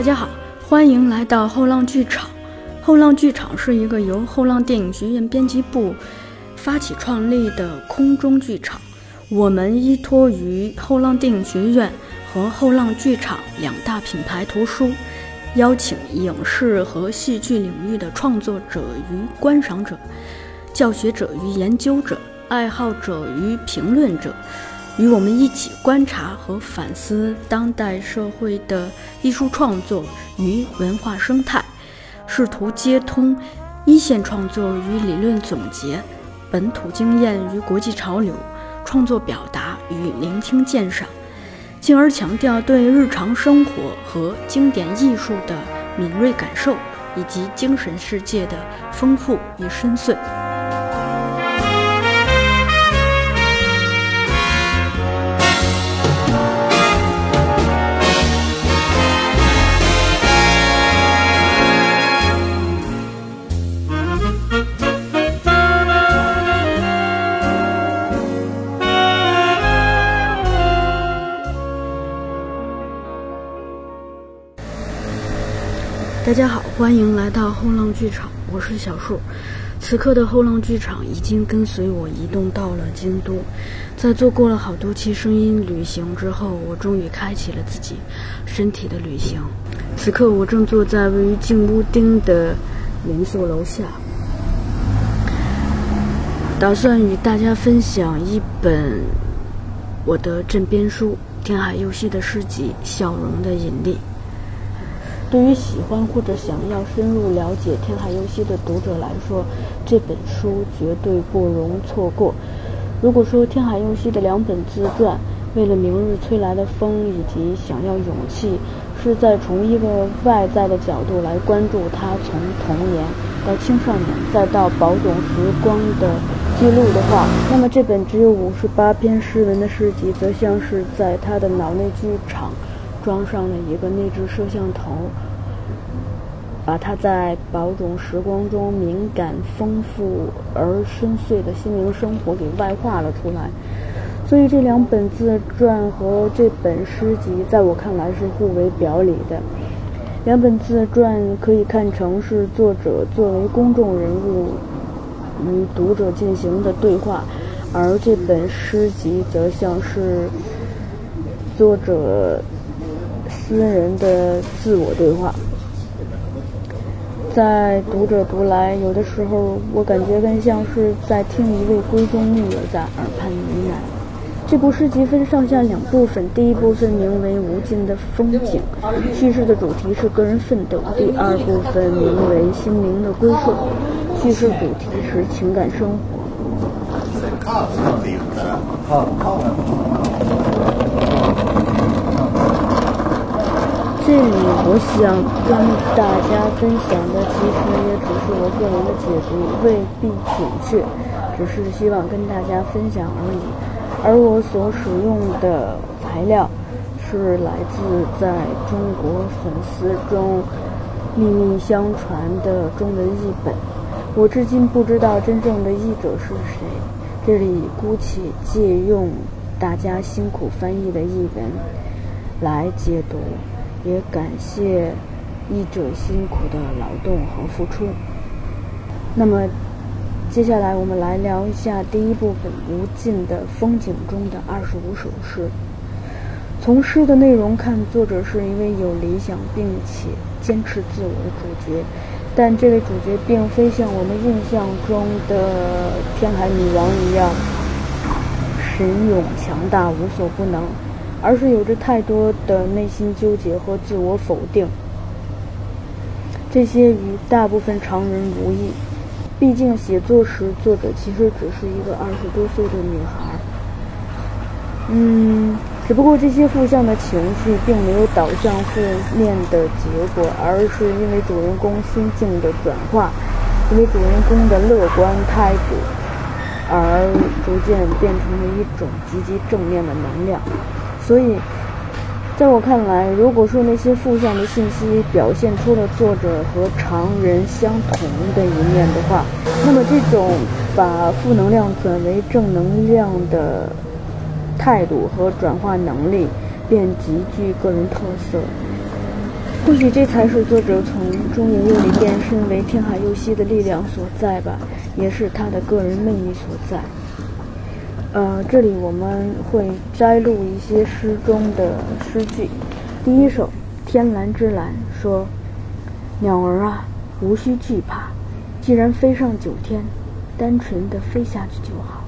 大家好，欢迎来到后浪剧场。后浪剧场是一个由后浪电影学院编辑部发起创立的空中剧场。我们依托于后浪电影学院和后浪剧场两大品牌图书，邀请影视和戏剧领域的创作者与观赏者、教学者与研究者、爱好者与评论者。与我们一起观察和反思当代社会的艺术创作与文化生态，试图接通一线创作与理论总结、本土经验与国际潮流、创作表达与聆听鉴赏，进而强调对日常生活和经典艺术的敏锐感受，以及精神世界的丰富与深邃。大家好，欢迎来到后浪剧场，我是小树。此刻的后浪剧场已经跟随我移动到了京都，在做过了好多期声音旅行之后，我终于开启了自己身体的旅行。此刻我正坐在位于静屋町的民宿楼下，打算与大家分享一本我的枕边书——天海佑希的诗集《笑容的引力》。对于喜欢或者想要深入了解天海佑希的读者来说，这本书绝对不容错过。如果说天海佑希的两本自传《为了明日吹来的风》以及《想要勇气》是在从一个外在的角度来关注他从童年到青少年再到保种时光的记录的话，那么这本只有五十八篇诗文的诗集，则像是在他的脑内剧场。装上了一个内置摄像头，把他在保种时光中敏感、丰富而深邃的心灵生活给外化了出来。所以这两本自传和这本诗集，在我看来是互为表里的。两本自传可以看成是作者作为公众人物与读者进行的对话，而这本诗集则像是作者。私人的自我对话，在读者读来，有的时候我感觉更像是在听一位闺中密友在耳畔呢喃。这部诗集分上下两部分，第一部分名为《无尽的风景》，叙事的主题是个人奋斗；第二部分名为《心灵的归宿》，叙事主题是情感生活。这里我想跟大家分享的，其实也只是我个人的解读，未必准确，只是希望跟大家分享而已。而我所使用的材料，是来自在中国粉丝中秘密相传的中文译本。我至今不知道真正的译者是谁，这里姑且借用大家辛苦翻译的译文来解读。也感谢译者辛苦的劳动和付出。那么，接下来我们来聊一下第一部分《无尽的风景》中的二十五首诗。从诗的内容看，作者是一位有理想并且坚持自我的主角，但这位主角并非像我们印象中的天海女王一样神勇强大、无所不能。而是有着太多的内心纠结和自我否定，这些与大部分常人无异。毕竟写作时，作者其实只是一个二十多岁的女孩。嗯，只不过这些负向的情绪并没有导向负面的结果，而是因为主人公心境的转化，因为主人公的乐观态度，而逐渐变成了一种积极正面的能量。所以，在我看来，如果说那些负向的信息表现出了作者和常人相同的一面的话，那么这种把负能量转为正能量的态度和转化能力，便极具个人特色。或许这才是作者从中野佑里变身为天海佑希的力量所在吧，也是他的个人魅力所在。呃，这里我们会摘录一些诗中的诗句。第一首《天蓝之蓝》说：“鸟儿啊，无需惧怕，既然飞上九天，单纯的飞下去就好，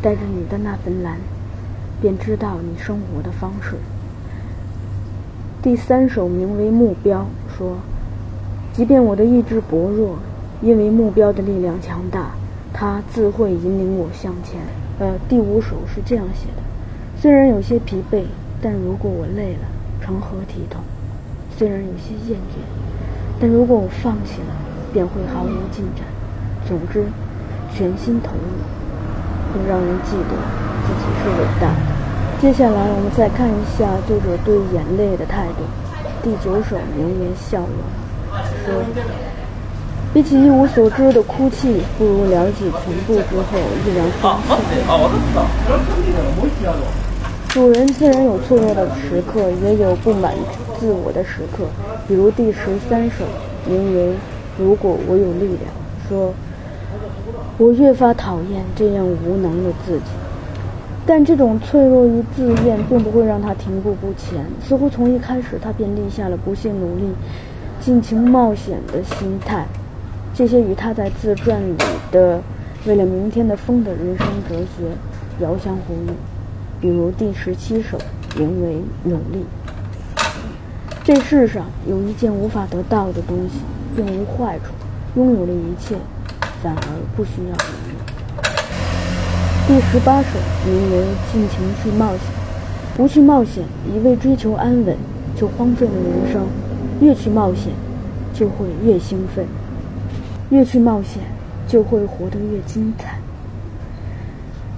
带着你的那份蓝，便知道你生活的方式。”第三首名为《目标》，说：“即便我的意志薄弱，因为目标的力量强大，它自会引领我向前。”呃，第五首是这样写的：“虽然有些疲惫，但如果我累了，成何体统？虽然有些厌倦，但如果我放弃了，便会毫无进展。总之，全心投入，会让人记得自己是伟大的。”接下来，我们再看一下作者对眼泪的态度。第九首名为《笑容》，说：“比起一无所知的哭泣，不如了解全部之后依然放弃。”主人自然有脆弱的时刻，也有不满自我的时刻。比如第十三首，名为《如果我有力量》，说：“我越发讨厌这样无能的自己。”但这种脆弱与自厌并不会让他停步不前，似乎从一开始他便立下了不懈努力、尽情冒险的心态。这些与他在自传里的“为了明天的风”的人生哲学遥相呼应。比如第十七首，名为《努力》。这世上有一件无法得到的东西，并无坏处；拥有了一切，反而不需要努力。第十八首名为《尽情去冒险》，不去冒险，一味追求安稳，就荒废了人生；越去冒险，就会越兴奋；越去冒险，就会活得越精彩。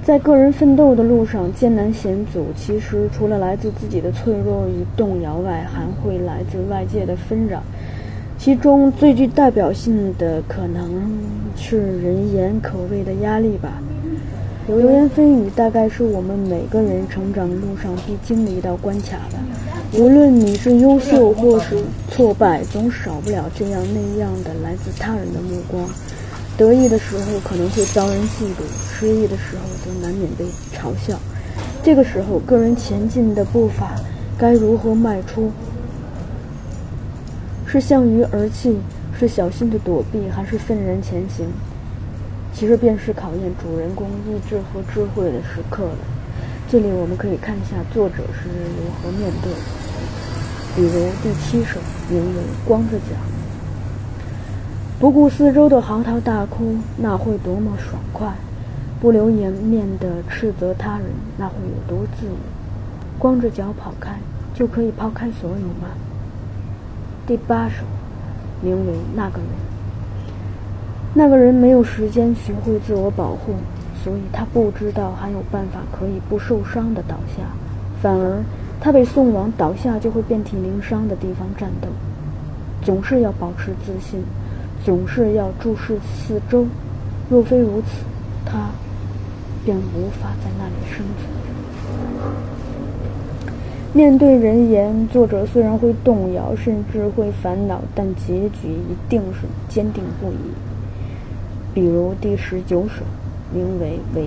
在个人奋斗的路上，艰难险阻，其实除了来自自己的脆弱与动摇外，还会来自外界的纷扰。其中最具代表性的，可能是人言可畏的压力吧。流言蜚语大概是我们每个人成长路上必经的一道关卡吧。无论你是优秀或是挫败，总少不了这样那样的来自他人的目光。得意的时候可能会遭人嫉妒，失意的时候则难免被嘲笑。这个时候，个人前进的步伐该如何迈出？是向鱼而泣，是小心的躲避，还是愤然前行？其实便是考验主人公意志和智慧的时刻了。这里我们可以看一下作者是如何面对。比如第七首，名为《光着脚》，不顾四周的嚎啕大哭，那会多么爽快；不留颜面的斥责他人，那会有多自由。光着脚跑开，就可以抛开所有吗？第八首，名为《那个人》。那个人没有时间学会自我保护，所以他不知道还有办法可以不受伤的倒下，反而他被送往倒下就会遍体鳞伤的地方战斗。总是要保持自信，总是要注视四周。若非如此，他便无法在那里生存。面对人言，作者虽然会动摇，甚至会烦恼，但结局一定是坚定不移。比如第十九首，名为《唯一》。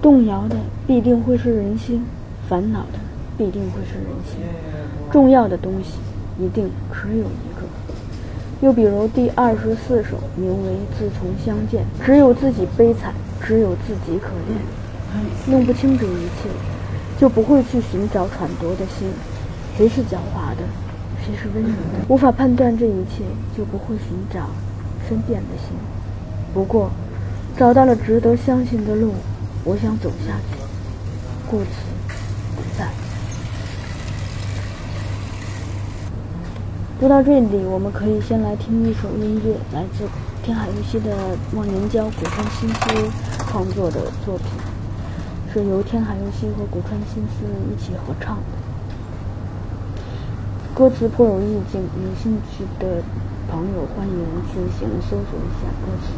动摇的必定会是人心，烦恼的必定会是人心，重要的东西一定只有一个。又比如第二十四首，名为《自从相见》，只有自己悲惨，只有自己可怜。弄不清这一切，就不会去寻找揣度的心，谁是狡猾的，谁是温柔的，无法判断这一切，就不会寻找。分辨的心，不过找到了值得相信的路，我想走下去，故此不在。说到这里，我们可以先来听一首音乐，来自天海佑希的忘年交古川新司创作的作品，是由天海佑希和古川新司一起合唱的，歌词颇有意境，有兴趣的。朋友，欢迎自行搜索一下歌词。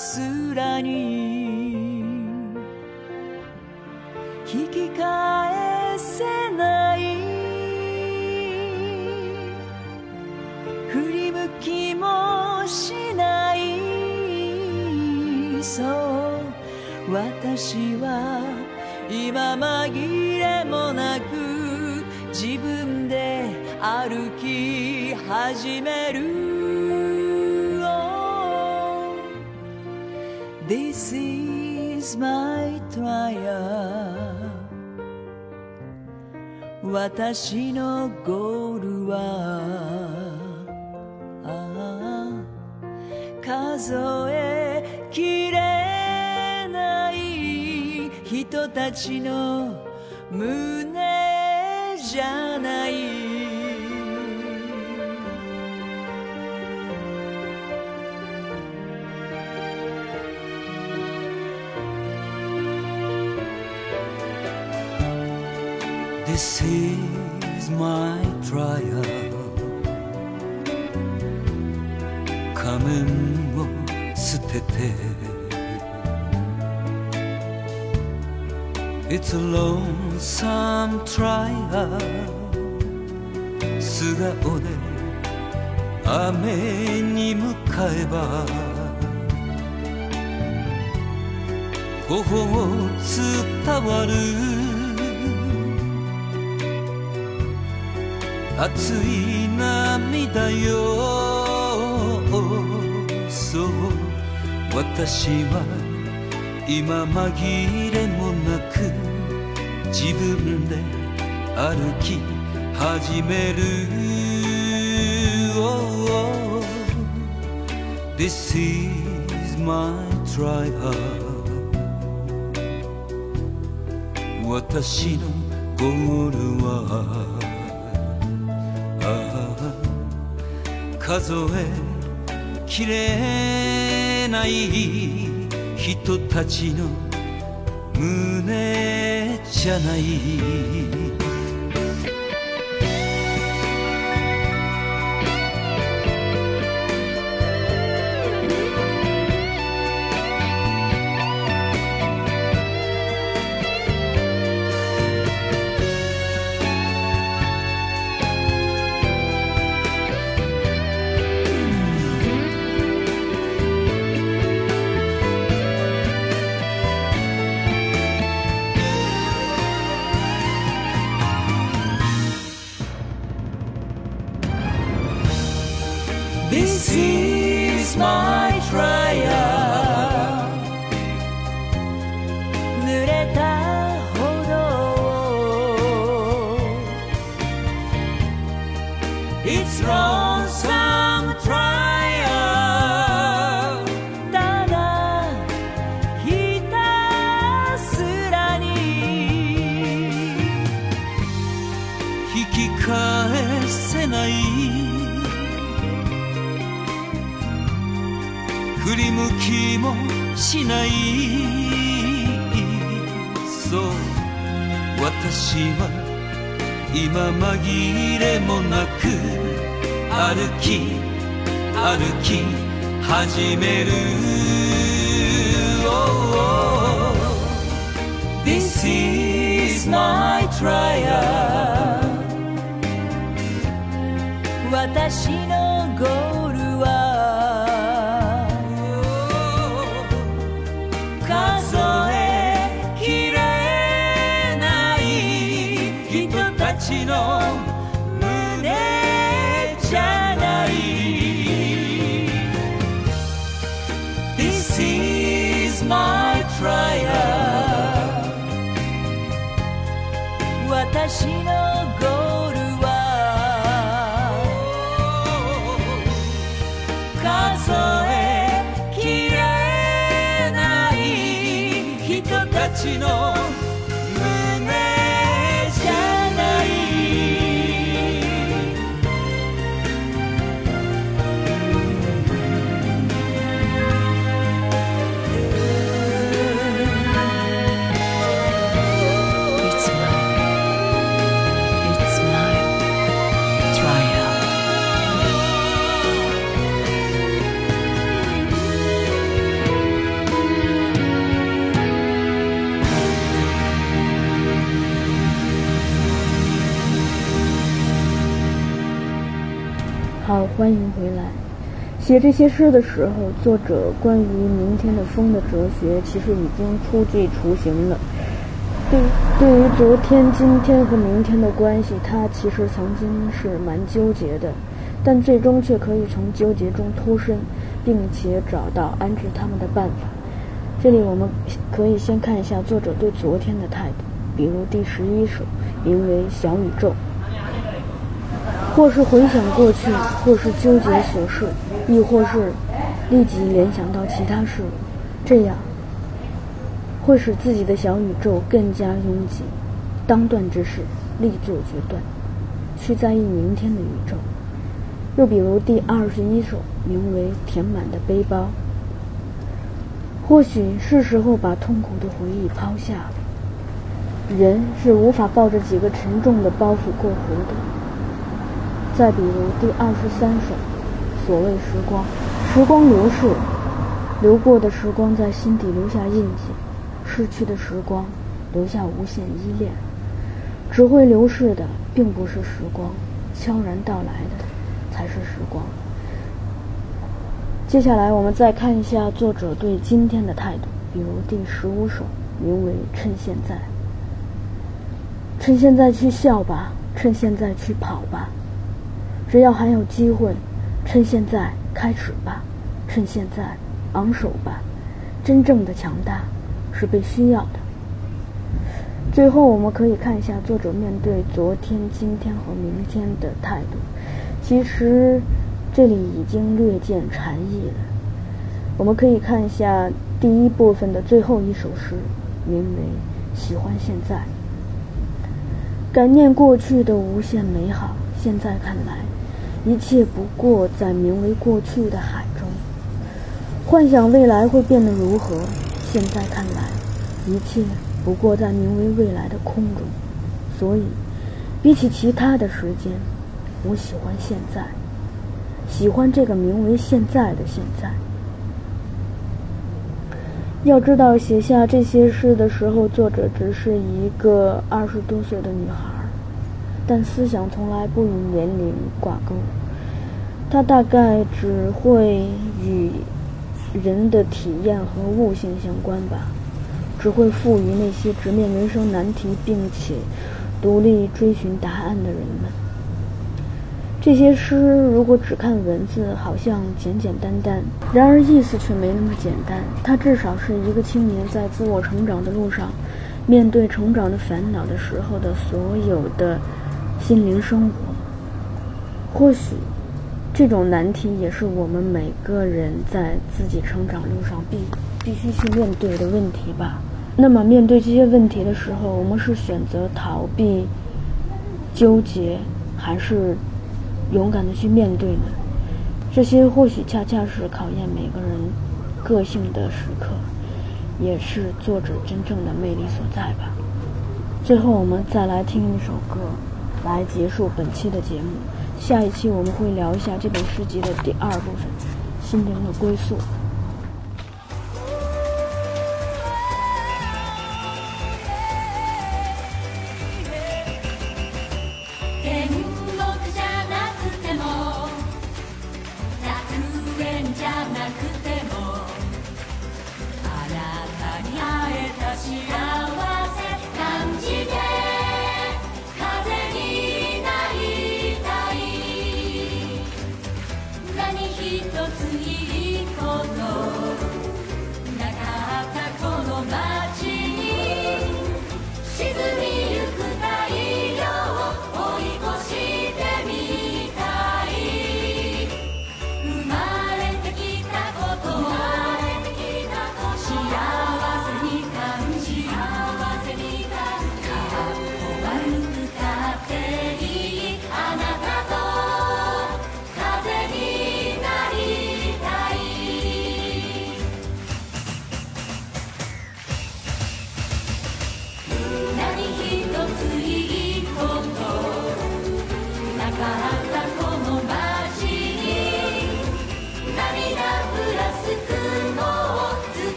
すらに。引き返せない。振り向きもしない。そう私は今紛れもなく自分で歩き始める。Is my trial 私のゴールは数えきれない人たちの胸じゃない。This is my trial 仮面を捨てて It's a lonesome trial 素顔で雨に向かえば頬を伝わる熱い涙よ。そう私は今紛れもなく自分で歩き始める。Oh, This is my trial 私のゴールは数えきれない人たちの胸じゃない「ない」振り向きもしない。そう私は今紛れもなく歩き歩き始める、oh, This is my trial. 私のゴールは数えきれない人たちの欢迎回来。写这些诗的时候，作者关于明天的风的哲学其实已经初具雏形了。对，对于昨天、今天和明天的关系，他其实曾经是蛮纠结的，但最终却可以从纠结中脱身，并且找到安置他们的办法。这里我们可以先看一下作者对昨天的态度，比如第十一首，名为《小宇宙》。或是回想过去，或是纠结琐事，亦或是立即联想到其他事物，这样会使自己的小宇宙更加拥挤。当断之事，立作决断，去在意明天的宇宙。又比如第二十一首，名为《填满的背包》。或许是时候把痛苦的回忆抛下了。人是无法抱着几个沉重的包袱过活的。再比如第二十三首，所谓时光，时光流逝，流过的时光在心底留下印记，逝去的时光留下无限依恋，只会流逝的并不是时光，悄然到来的才是时光。接下来我们再看一下作者对今天的态度，比如第十五首，名为《趁现在》，趁现在去笑吧，趁现在去跑吧。只要还有机会，趁现在开始吧，趁现在昂首吧。真正的强大是被需要的。最后，我们可以看一下作者面对昨天、今天和明天的态度。其实，这里已经略见禅意了。我们可以看一下第一部分的最后一首诗，名为《喜欢现在》，感念过去的无限美好。现在看来。一切不过在名为过去的海中，幻想未来会变得如何？现在看来，一切不过在名为未来的空中。所以，比起其他的时间，我喜欢现在，喜欢这个名为现在的现在。要知道，写下这些诗的时候，作者只是一个二十多岁的女孩。但思想从来不与年龄挂钩，它大概只会与人的体验和悟性相关吧，只会赋予那些直面人生难题并且独立追寻答案的人们。这些诗如果只看文字，好像简简单单，然而意思却没那么简单。它至少是一个青年在自我成长的路上，面对成长的烦恼的时候的所有的。心灵生活，或许这种难题也是我们每个人在自己成长路上必必须去面对的问题吧。那么，面对这些问题的时候，我们是选择逃避、纠结，还是勇敢的去面对呢？这些或许恰恰是考验每个人个性的时刻，也是作者真正的魅力所在吧。最后，我们再来听一首歌。来结束本期的节目，下一期我们会聊一下这本诗集的第二部分——心灵的归宿。